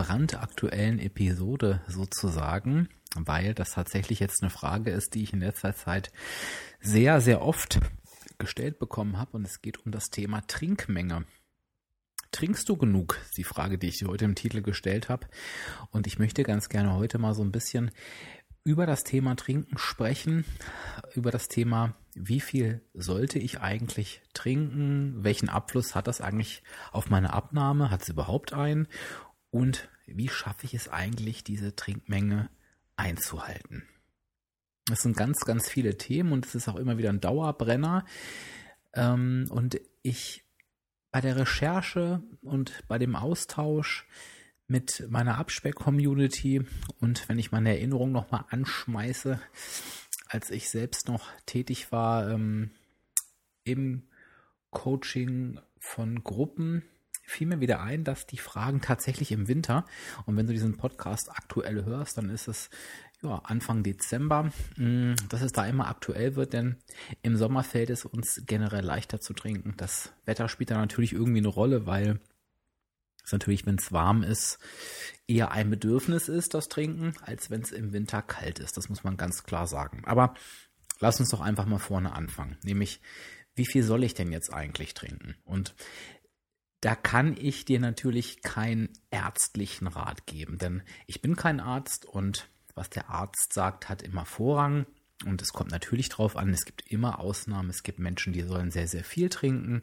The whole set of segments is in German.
brandaktuellen Episode sozusagen, weil das tatsächlich jetzt eine Frage ist, die ich in letzter Zeit sehr, sehr oft gestellt bekommen habe und es geht um das Thema Trinkmenge. Trinkst du genug? Die Frage, die ich dir heute im Titel gestellt habe. Und ich möchte ganz gerne heute mal so ein bisschen über das Thema Trinken sprechen, über das Thema, wie viel sollte ich eigentlich trinken, welchen Abfluss hat das eigentlich auf meine Abnahme, hat es überhaupt einen und wie schaffe ich es eigentlich, diese Trinkmenge einzuhalten. Das sind ganz, ganz viele Themen und es ist auch immer wieder ein Dauerbrenner. Ähm, und ich bei der Recherche und bei dem Austausch mit meiner Abspeck-Community und wenn ich meine Erinnerung nochmal anschmeiße, als ich selbst noch tätig war ähm, im Coaching von Gruppen, fiel mir wieder ein, dass die Fragen tatsächlich im Winter, und wenn du diesen Podcast aktuell hörst, dann ist es ja, Anfang Dezember, mm, dass es da immer aktuell wird, denn im Sommer fällt es uns generell leichter zu trinken. Das Wetter spielt da natürlich irgendwie eine Rolle, weil es natürlich, wenn es warm ist, eher ein Bedürfnis ist, das Trinken, als wenn es im Winter kalt ist. Das muss man ganz klar sagen. Aber lass uns doch einfach mal vorne anfangen. Nämlich, wie viel soll ich denn jetzt eigentlich trinken? Und da kann ich dir natürlich keinen ärztlichen Rat geben, denn ich bin kein Arzt und was der Arzt sagt, hat immer Vorrang. Und es kommt natürlich drauf an, es gibt immer Ausnahmen. Es gibt Menschen, die sollen sehr, sehr viel trinken.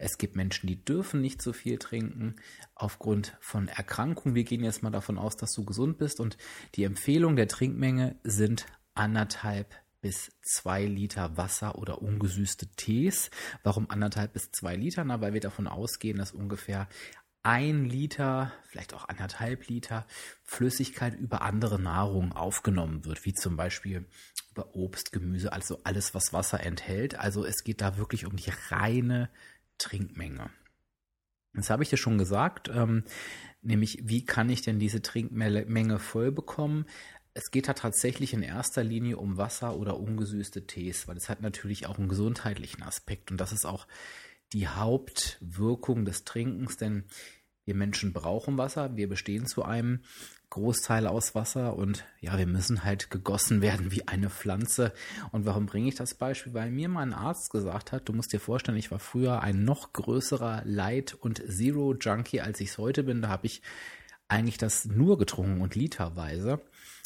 Es gibt Menschen, die dürfen nicht so viel trinken aufgrund von Erkrankungen. Wir gehen jetzt mal davon aus, dass du gesund bist und die Empfehlung der Trinkmenge sind anderthalb bis zwei Liter Wasser oder ungesüßte Tees. Warum anderthalb bis zwei Liter? Na, weil wir davon ausgehen, dass ungefähr ein Liter, vielleicht auch anderthalb Liter Flüssigkeit über andere Nahrung aufgenommen wird, wie zum Beispiel über Obst, Gemüse, also alles, was Wasser enthält. Also es geht da wirklich um die reine Trinkmenge. Das habe ich dir schon gesagt, ähm, nämlich wie kann ich denn diese Trinkmenge voll bekommen? Es geht da tatsächlich in erster Linie um Wasser oder ungesüßte Tees, weil es hat natürlich auch einen gesundheitlichen Aspekt und das ist auch die Hauptwirkung des Trinkens, denn wir Menschen brauchen Wasser, wir bestehen zu einem Großteil aus Wasser und ja, wir müssen halt gegossen werden wie eine Pflanze. Und warum bringe ich das Beispiel? Weil mir mein Arzt gesagt hat, du musst dir vorstellen, ich war früher ein noch größerer Light- und Zero-Junkie, als ich es heute bin. Da habe ich eigentlich das nur getrunken und literweise.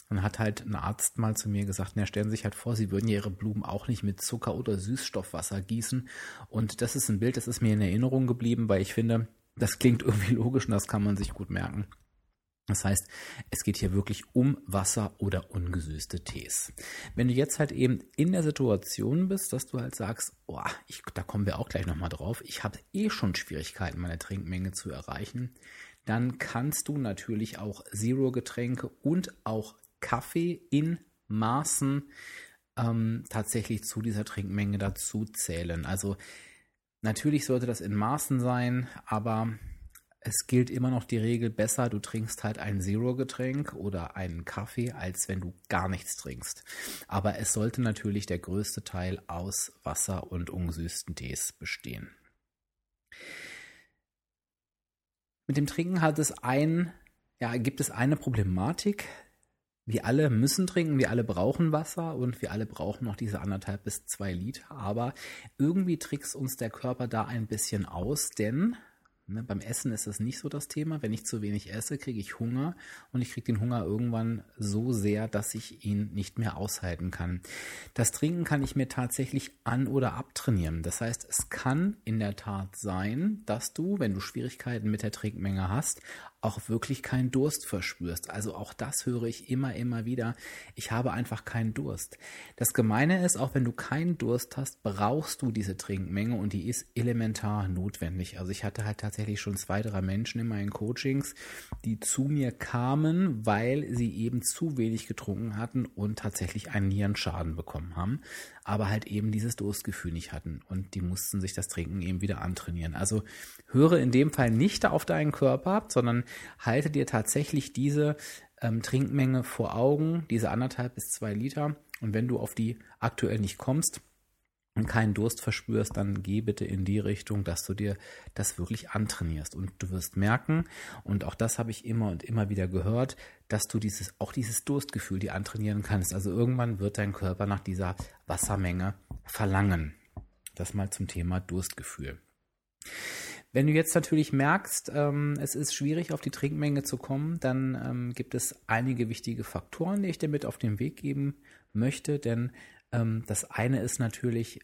Dann hat halt ein Arzt mal zu mir gesagt, na, stellen Sie sich halt vor, Sie würden Ihre Blumen auch nicht mit Zucker oder Süßstoffwasser gießen. Und das ist ein Bild, das ist mir in Erinnerung geblieben, weil ich finde, das klingt irgendwie logisch und das kann man sich gut merken. Das heißt, es geht hier wirklich um Wasser oder ungesüßte Tees. Wenn du jetzt halt eben in der Situation bist, dass du halt sagst, oh, ich, da kommen wir auch gleich nochmal drauf, ich habe eh schon Schwierigkeiten, meine Trinkmenge zu erreichen, dann kannst du natürlich auch Zero-Getränke und auch Kaffee in Maßen ähm, tatsächlich zu dieser Trinkmenge dazu zählen. Also natürlich sollte das in Maßen sein, aber es gilt immer noch die Regel besser, du trinkst halt ein Zero-Getränk oder einen Kaffee, als wenn du gar nichts trinkst. Aber es sollte natürlich der größte Teil aus Wasser und ungesüßten Tees bestehen. Mit dem Trinken hat es ein, ja, gibt es eine Problematik, wir alle müssen trinken, wir alle brauchen Wasser und wir alle brauchen noch diese anderthalb bis zwei Liter. Aber irgendwie trickst uns der Körper da ein bisschen aus, denn ne, beim Essen ist das nicht so das Thema. Wenn ich zu wenig esse, kriege ich Hunger und ich kriege den Hunger irgendwann so sehr, dass ich ihn nicht mehr aushalten kann. Das Trinken kann ich mir tatsächlich an- oder abtrainieren. Das heißt, es kann in der Tat sein, dass du, wenn du Schwierigkeiten mit der Trinkmenge hast, auch wirklich keinen Durst verspürst. Also auch das höre ich immer, immer wieder. Ich habe einfach keinen Durst. Das Gemeine ist, auch wenn du keinen Durst hast, brauchst du diese Trinkmenge und die ist elementar notwendig. Also ich hatte halt tatsächlich schon zwei, drei Menschen in meinen Coachings, die zu mir kamen, weil sie eben zu wenig getrunken hatten und tatsächlich einen Nierenschaden bekommen haben, aber halt eben dieses Durstgefühl nicht hatten und die mussten sich das Trinken eben wieder antrainieren. Also höre in dem Fall nicht auf deinen Körper, sondern halte dir tatsächlich diese ähm, Trinkmenge vor Augen, diese anderthalb bis zwei Liter. Und wenn du auf die aktuell nicht kommst und keinen Durst verspürst, dann geh bitte in die Richtung, dass du dir das wirklich antrainierst. Und du wirst merken, und auch das habe ich immer und immer wieder gehört, dass du dieses, auch dieses Durstgefühl dir antrainieren kannst. Also irgendwann wird dein Körper nach dieser Wassermenge verlangen. Das mal zum Thema Durstgefühl. Wenn du jetzt natürlich merkst, ähm, es ist schwierig, auf die Trinkmenge zu kommen, dann ähm, gibt es einige wichtige Faktoren, die ich dir mit auf den Weg geben möchte. Denn ähm, das eine ist natürlich,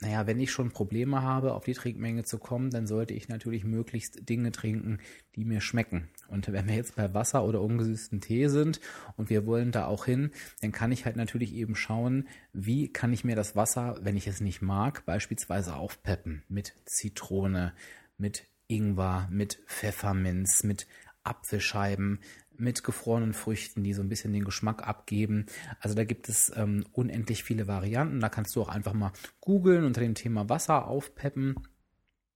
naja, wenn ich schon Probleme habe, auf die Trinkmenge zu kommen, dann sollte ich natürlich möglichst Dinge trinken, die mir schmecken. Und wenn wir jetzt bei Wasser oder ungesüßten Tee sind und wir wollen da auch hin, dann kann ich halt natürlich eben schauen, wie kann ich mir das Wasser, wenn ich es nicht mag, beispielsweise aufpeppen mit Zitrone, mit Ingwer, mit Pfefferminz, mit Apfelscheiben, mit gefrorenen Früchten, die so ein bisschen den Geschmack abgeben. Also da gibt es ähm, unendlich viele Varianten. Da kannst du auch einfach mal googeln unter dem Thema Wasser aufpeppen.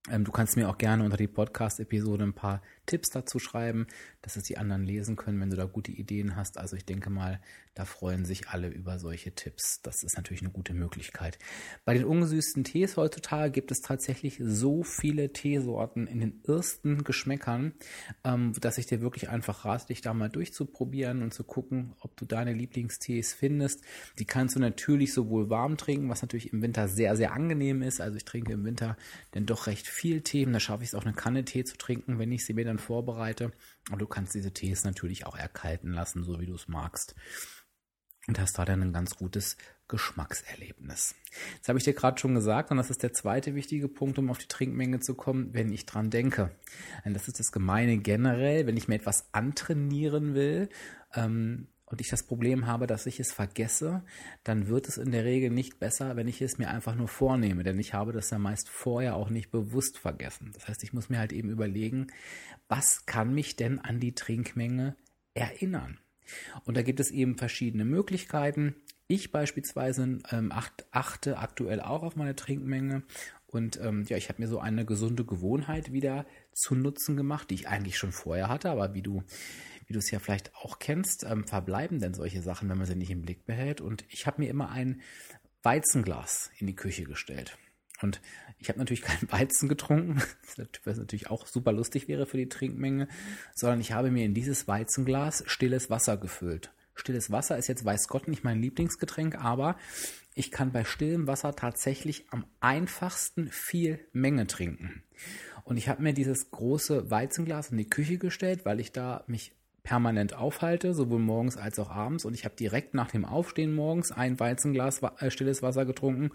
Ähm, du kannst mir auch gerne unter die Podcast-Episode ein paar Tipps dazu schreiben, dass es die anderen lesen können, wenn du da gute Ideen hast. Also ich denke mal, da freuen sich alle über solche Tipps. Das ist natürlich eine gute Möglichkeit. Bei den ungesüßten Tees heutzutage gibt es tatsächlich so viele Teesorten in den ersten Geschmäckern, ähm, dass ich dir wirklich einfach rate, dich da mal durchzuprobieren und zu gucken, ob du deine Lieblingstees findest. Die kannst du natürlich sowohl warm trinken, was natürlich im Winter sehr, sehr angenehm ist. Also ich trinke im Winter denn doch recht viel Tee. Da schaffe ich es auch eine Kanne Tee zu trinken, wenn ich sie mir dann vorbereite. Und du kannst diese Tees natürlich auch erkalten lassen, so wie du es magst. Und hast da dann ein ganz gutes Geschmackserlebnis. Das habe ich dir gerade schon gesagt, und das ist der zweite wichtige Punkt, um auf die Trinkmenge zu kommen, wenn ich dran denke. Und das ist das Gemeine generell, wenn ich mir etwas antrainieren will, ähm, und ich das Problem habe, dass ich es vergesse, dann wird es in der Regel nicht besser, wenn ich es mir einfach nur vornehme, denn ich habe das ja meist vorher auch nicht bewusst vergessen. Das heißt, ich muss mir halt eben überlegen, was kann mich denn an die Trinkmenge erinnern? Und da gibt es eben verschiedene Möglichkeiten. Ich beispielsweise ähm, achte aktuell auch auf meine Trinkmenge und ähm, ja, ich habe mir so eine gesunde Gewohnheit wieder zu Nutzen gemacht, die ich eigentlich schon vorher hatte, aber wie du wie du es ja vielleicht auch kennst, ähm, verbleiben denn solche Sachen, wenn man sie nicht im Blick behält. Und ich habe mir immer ein Weizenglas in die Küche gestellt. Und ich habe natürlich kein Weizen getrunken, was natürlich auch super lustig wäre für die Trinkmenge, sondern ich habe mir in dieses Weizenglas stilles Wasser gefüllt. Stilles Wasser ist jetzt weiß Gott nicht mein Lieblingsgetränk, aber ich kann bei stillem Wasser tatsächlich am einfachsten viel Menge trinken. Und ich habe mir dieses große Weizenglas in die Küche gestellt, weil ich da mich permanent aufhalte, sowohl morgens als auch abends. Und ich habe direkt nach dem Aufstehen morgens ein Weizenglas äh, stilles Wasser getrunken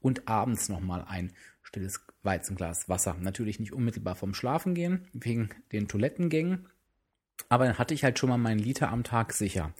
und abends nochmal ein stilles Weizenglas Wasser. Natürlich nicht unmittelbar vom Schlafengehen, wegen den Toilettengängen. Aber dann hatte ich halt schon mal meinen Liter am Tag sicher.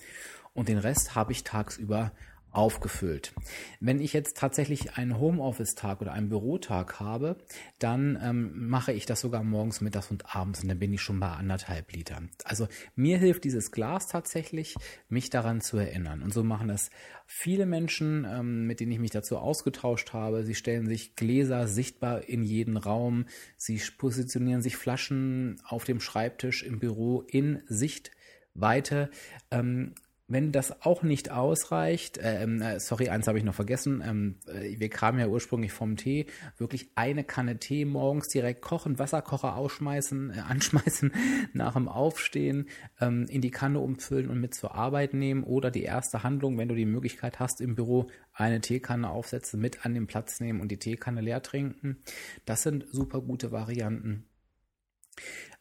Und den Rest habe ich tagsüber aufgefüllt. Wenn ich jetzt tatsächlich einen Homeoffice-Tag oder einen Bürotag habe, dann ähm, mache ich das sogar morgens, mittags und abends und dann bin ich schon bei anderthalb Litern. Also mir hilft dieses Glas tatsächlich, mich daran zu erinnern. Und so machen das viele Menschen, ähm, mit denen ich mich dazu ausgetauscht habe. Sie stellen sich Gläser sichtbar in jeden Raum. Sie positionieren sich Flaschen auf dem Schreibtisch im Büro in Sichtweite. Ähm, wenn das auch nicht ausreicht, ähm, äh, sorry, eins habe ich noch vergessen, ähm, äh, wir kamen ja ursprünglich vom Tee, wirklich eine Kanne Tee morgens direkt kochen, Wasserkocher ausschmeißen, äh, anschmeißen, nach dem Aufstehen ähm, in die Kanne umfüllen und mit zur Arbeit nehmen oder die erste Handlung, wenn du die Möglichkeit hast im Büro, eine Teekanne aufsetzen, mit an den Platz nehmen und die Teekanne leer trinken. Das sind super gute Varianten.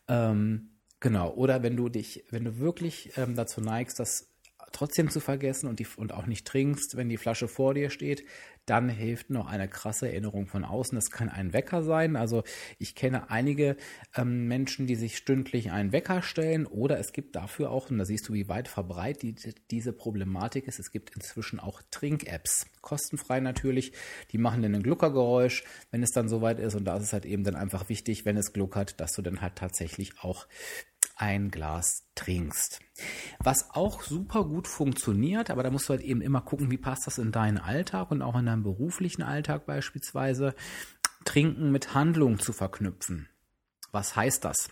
Ähm, Genau, oder wenn du dich, wenn du wirklich ähm, dazu neigst, das trotzdem zu vergessen und, die, und auch nicht trinkst, wenn die Flasche vor dir steht, dann hilft noch eine krasse Erinnerung von außen. Das kann ein Wecker sein. Also ich kenne einige ähm, Menschen, die sich stündlich einen Wecker stellen oder es gibt dafür auch, und da siehst du, wie weit verbreitet die, diese Problematik ist, es gibt inzwischen auch Trink-Apps. Kostenfrei natürlich. Die machen dann ein Gluckergeräusch, wenn es dann soweit ist. Und da ist es halt eben dann einfach wichtig, wenn es gluckert, dass du dann halt tatsächlich auch ein Glas trinkst. Was auch super gut funktioniert, aber da musst du halt eben immer gucken, wie passt das in deinen Alltag und auch in deinem beruflichen Alltag beispielsweise, Trinken mit Handlung zu verknüpfen. Was heißt das?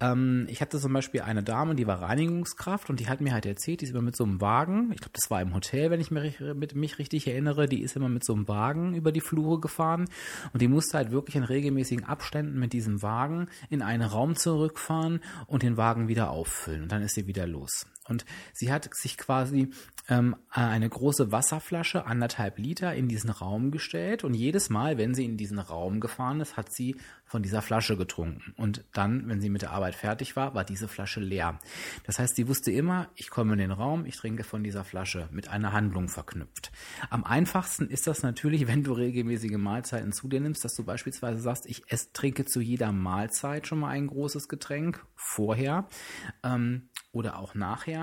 Ähm, ich hatte zum Beispiel eine Dame, die war Reinigungskraft und die hat mir halt erzählt, die ist immer mit so einem Wagen, ich glaube, das war im Hotel, wenn ich mich, mit, mich richtig erinnere, die ist immer mit so einem Wagen über die Flure gefahren und die musste halt wirklich in regelmäßigen Abständen mit diesem Wagen in einen Raum zurückfahren und den Wagen wieder auffüllen und dann ist sie wieder los. Und sie hat sich quasi ähm, eine große Wasserflasche, anderthalb Liter, in diesen Raum gestellt. Und jedes Mal, wenn sie in diesen Raum gefahren ist, hat sie von dieser Flasche getrunken. Und dann, wenn sie mit der Arbeit fertig war, war diese Flasche leer. Das heißt, sie wusste immer, ich komme in den Raum, ich trinke von dieser Flasche, mit einer Handlung verknüpft. Am einfachsten ist das natürlich, wenn du regelmäßige Mahlzeiten zu dir nimmst, dass du beispielsweise sagst, ich esse, trinke zu jeder Mahlzeit schon mal ein großes Getränk vorher. Ähm, oder auch nachher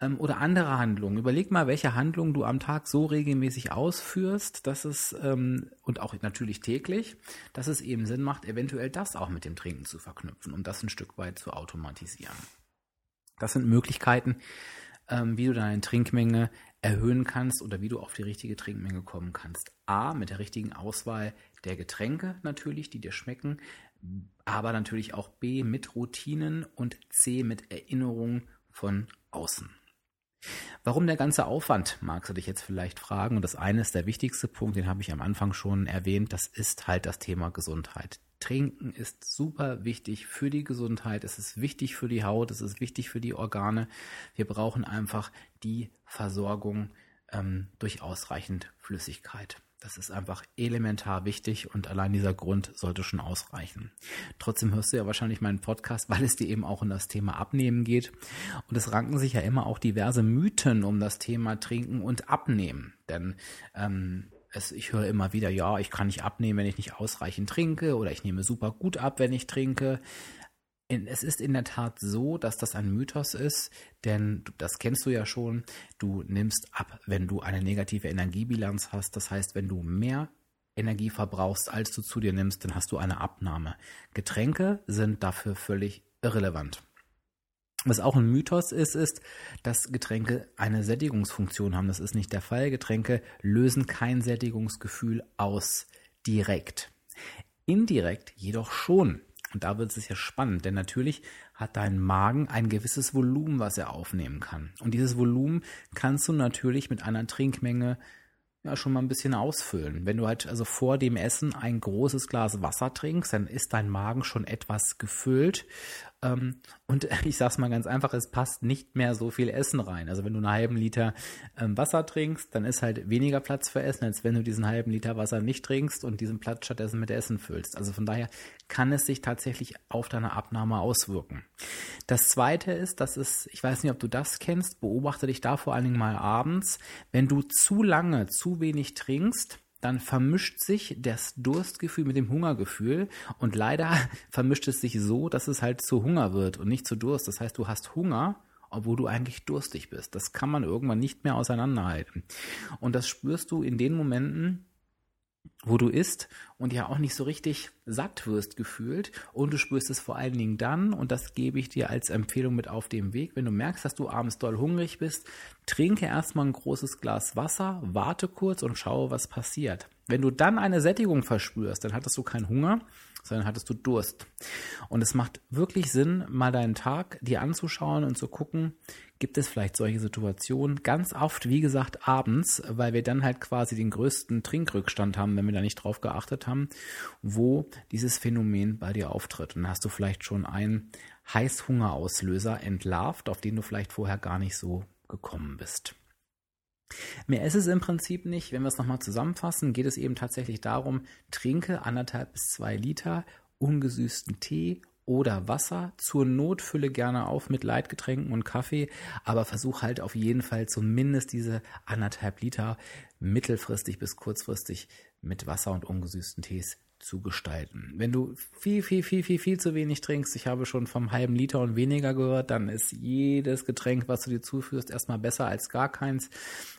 ähm, oder andere Handlungen. Überleg mal, welche Handlungen du am Tag so regelmäßig ausführst, dass es ähm, und auch natürlich täglich, dass es eben Sinn macht, eventuell das auch mit dem Trinken zu verknüpfen, um das ein Stück weit zu automatisieren. Das sind Möglichkeiten, ähm, wie du deine Trinkmenge erhöhen kannst oder wie du auf die richtige Trinkmenge kommen kannst. A, mit der richtigen Auswahl der Getränke natürlich, die dir schmecken aber natürlich auch B mit Routinen und C mit Erinnerungen von außen. Warum der ganze Aufwand, magst du dich jetzt vielleicht fragen. Und das eine ist der wichtigste Punkt, den habe ich am Anfang schon erwähnt, das ist halt das Thema Gesundheit. Trinken ist super wichtig für die Gesundheit, es ist wichtig für die Haut, es ist wichtig für die Organe. Wir brauchen einfach die Versorgung ähm, durch ausreichend Flüssigkeit. Das ist einfach elementar wichtig und allein dieser Grund sollte schon ausreichen. Trotzdem hörst du ja wahrscheinlich meinen Podcast, weil es dir eben auch um das Thema Abnehmen geht. Und es ranken sich ja immer auch diverse Mythen um das Thema Trinken und Abnehmen. Denn ähm, es, ich höre immer wieder, ja, ich kann nicht abnehmen, wenn ich nicht ausreichend trinke oder ich nehme super gut ab, wenn ich trinke es ist in der Tat so, dass das ein Mythos ist, denn das kennst du ja schon. Du nimmst ab, wenn du eine negative Energiebilanz hast. Das heißt, wenn du mehr Energie verbrauchst, als du zu dir nimmst, dann hast du eine Abnahme. Getränke sind dafür völlig irrelevant. Was auch ein Mythos ist, ist, dass Getränke eine Sättigungsfunktion haben. Das ist nicht der Fall. Getränke lösen kein Sättigungsgefühl aus direkt. Indirekt jedoch schon. Und da wird es ja spannend, denn natürlich hat dein Magen ein gewisses Volumen, was er aufnehmen kann. Und dieses Volumen kannst du natürlich mit einer Trinkmenge ja schon mal ein bisschen ausfüllen. Wenn du halt also vor dem Essen ein großes Glas Wasser trinkst, dann ist dein Magen schon etwas gefüllt. Ähm, und ich sag's mal ganz einfach, es passt nicht mehr so viel Essen rein. Also wenn du einen halben Liter ähm, Wasser trinkst, dann ist halt weniger Platz für Essen, als wenn du diesen halben Liter Wasser nicht trinkst und diesen Platz stattdessen mit Essen füllst. Also von daher kann es sich tatsächlich auf deine Abnahme auswirken. Das zweite ist, dass es, ich weiß nicht, ob du das kennst, beobachte dich da vor allen Dingen mal abends, wenn du zu lange zu wenig trinkst, dann vermischt sich das Durstgefühl mit dem Hungergefühl und leider vermischt es sich so, dass es halt zu Hunger wird und nicht zu Durst. Das heißt, du hast Hunger, obwohl du eigentlich durstig bist. Das kann man irgendwann nicht mehr auseinanderhalten. Und das spürst du in den Momenten, wo du isst und ja auch nicht so richtig satt wirst gefühlt und du spürst es vor allen Dingen dann und das gebe ich dir als Empfehlung mit auf dem Weg, wenn du merkst, dass du abends doll hungrig bist, trinke erstmal ein großes Glas Wasser, warte kurz und schaue, was passiert. Wenn du dann eine Sättigung verspürst, dann hattest du keinen Hunger, sondern hattest du Durst. Und es macht wirklich Sinn, mal deinen Tag dir anzuschauen und zu gucken, gibt es vielleicht solche Situationen. Ganz oft, wie gesagt, abends, weil wir dann halt quasi den größten Trinkrückstand haben, wenn wir da nicht drauf geachtet haben, wo dieses Phänomen bei dir auftritt. Und dann hast du vielleicht schon einen Heißhungerauslöser entlarvt, auf den du vielleicht vorher gar nicht so gekommen bist. Mehr ist es im Prinzip nicht. Wenn wir es nochmal zusammenfassen, geht es eben tatsächlich darum, trinke anderthalb bis zwei Liter ungesüßten Tee oder Wasser. Zur Not fülle gerne auf mit Leitgetränken und Kaffee, aber versuch halt auf jeden Fall zumindest diese anderthalb Liter mittelfristig bis kurzfristig mit Wasser und ungesüßten Tees zu gestalten. Wenn du viel, viel, viel, viel, viel zu wenig trinkst, ich habe schon vom halben Liter und weniger gehört, dann ist jedes Getränk, was du dir zuführst, erstmal besser als gar keins.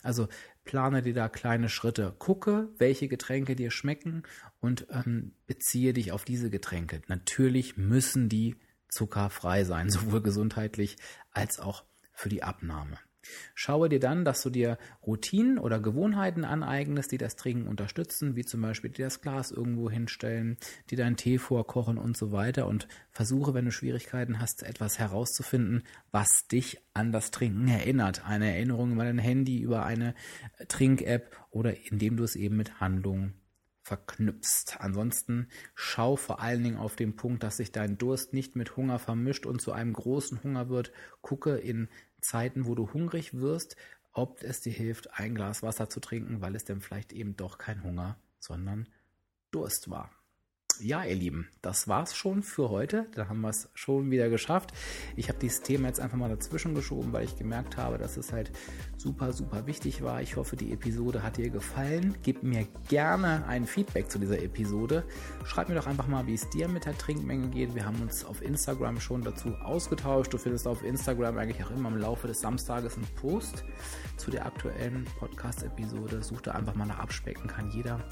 Also plane dir da kleine Schritte. Gucke, welche Getränke dir schmecken und ähm, beziehe dich auf diese Getränke. Natürlich müssen die zuckerfrei sein, sowohl gesundheitlich als auch für die Abnahme. Schaue dir dann, dass du dir Routinen oder Gewohnheiten aneignest, die das Trinken unterstützen, wie zum Beispiel dir das Glas irgendwo hinstellen, die deinen Tee vorkochen und so weiter und versuche, wenn du Schwierigkeiten hast, etwas herauszufinden, was dich an das Trinken erinnert. Eine Erinnerung über dein Handy, über eine Trink-App oder indem du es eben mit Handlungen verknüpfst. Ansonsten schau vor allen Dingen auf den Punkt, dass sich dein Durst nicht mit Hunger vermischt und zu einem großen Hunger wird. Gucke in Zeiten, wo du hungrig wirst, ob es dir hilft, ein Glas Wasser zu trinken, weil es dann vielleicht eben doch kein Hunger, sondern Durst war. Ja, ihr Lieben, das war's schon für heute. Da haben wir es schon wieder geschafft. Ich habe dieses Thema jetzt einfach mal dazwischen geschoben, weil ich gemerkt habe, dass es halt super, super wichtig war. Ich hoffe, die Episode hat dir gefallen. Gib mir gerne ein Feedback zu dieser Episode. Schreib mir doch einfach mal, wie es dir mit der Trinkmenge geht. Wir haben uns auf Instagram schon dazu ausgetauscht. Du findest auf Instagram eigentlich auch immer im Laufe des Samstages einen Post zu der aktuellen Podcast-Episode. Such da einfach mal nach Abspecken, kann jeder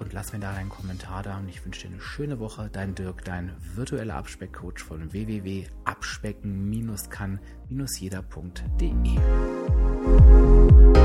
und lass mir da deinen Kommentar da und ich wünsche dir eine schöne Woche. Dein Dirk, dein virtueller Abspeckcoach von www.abspecken-kann-jeder.de.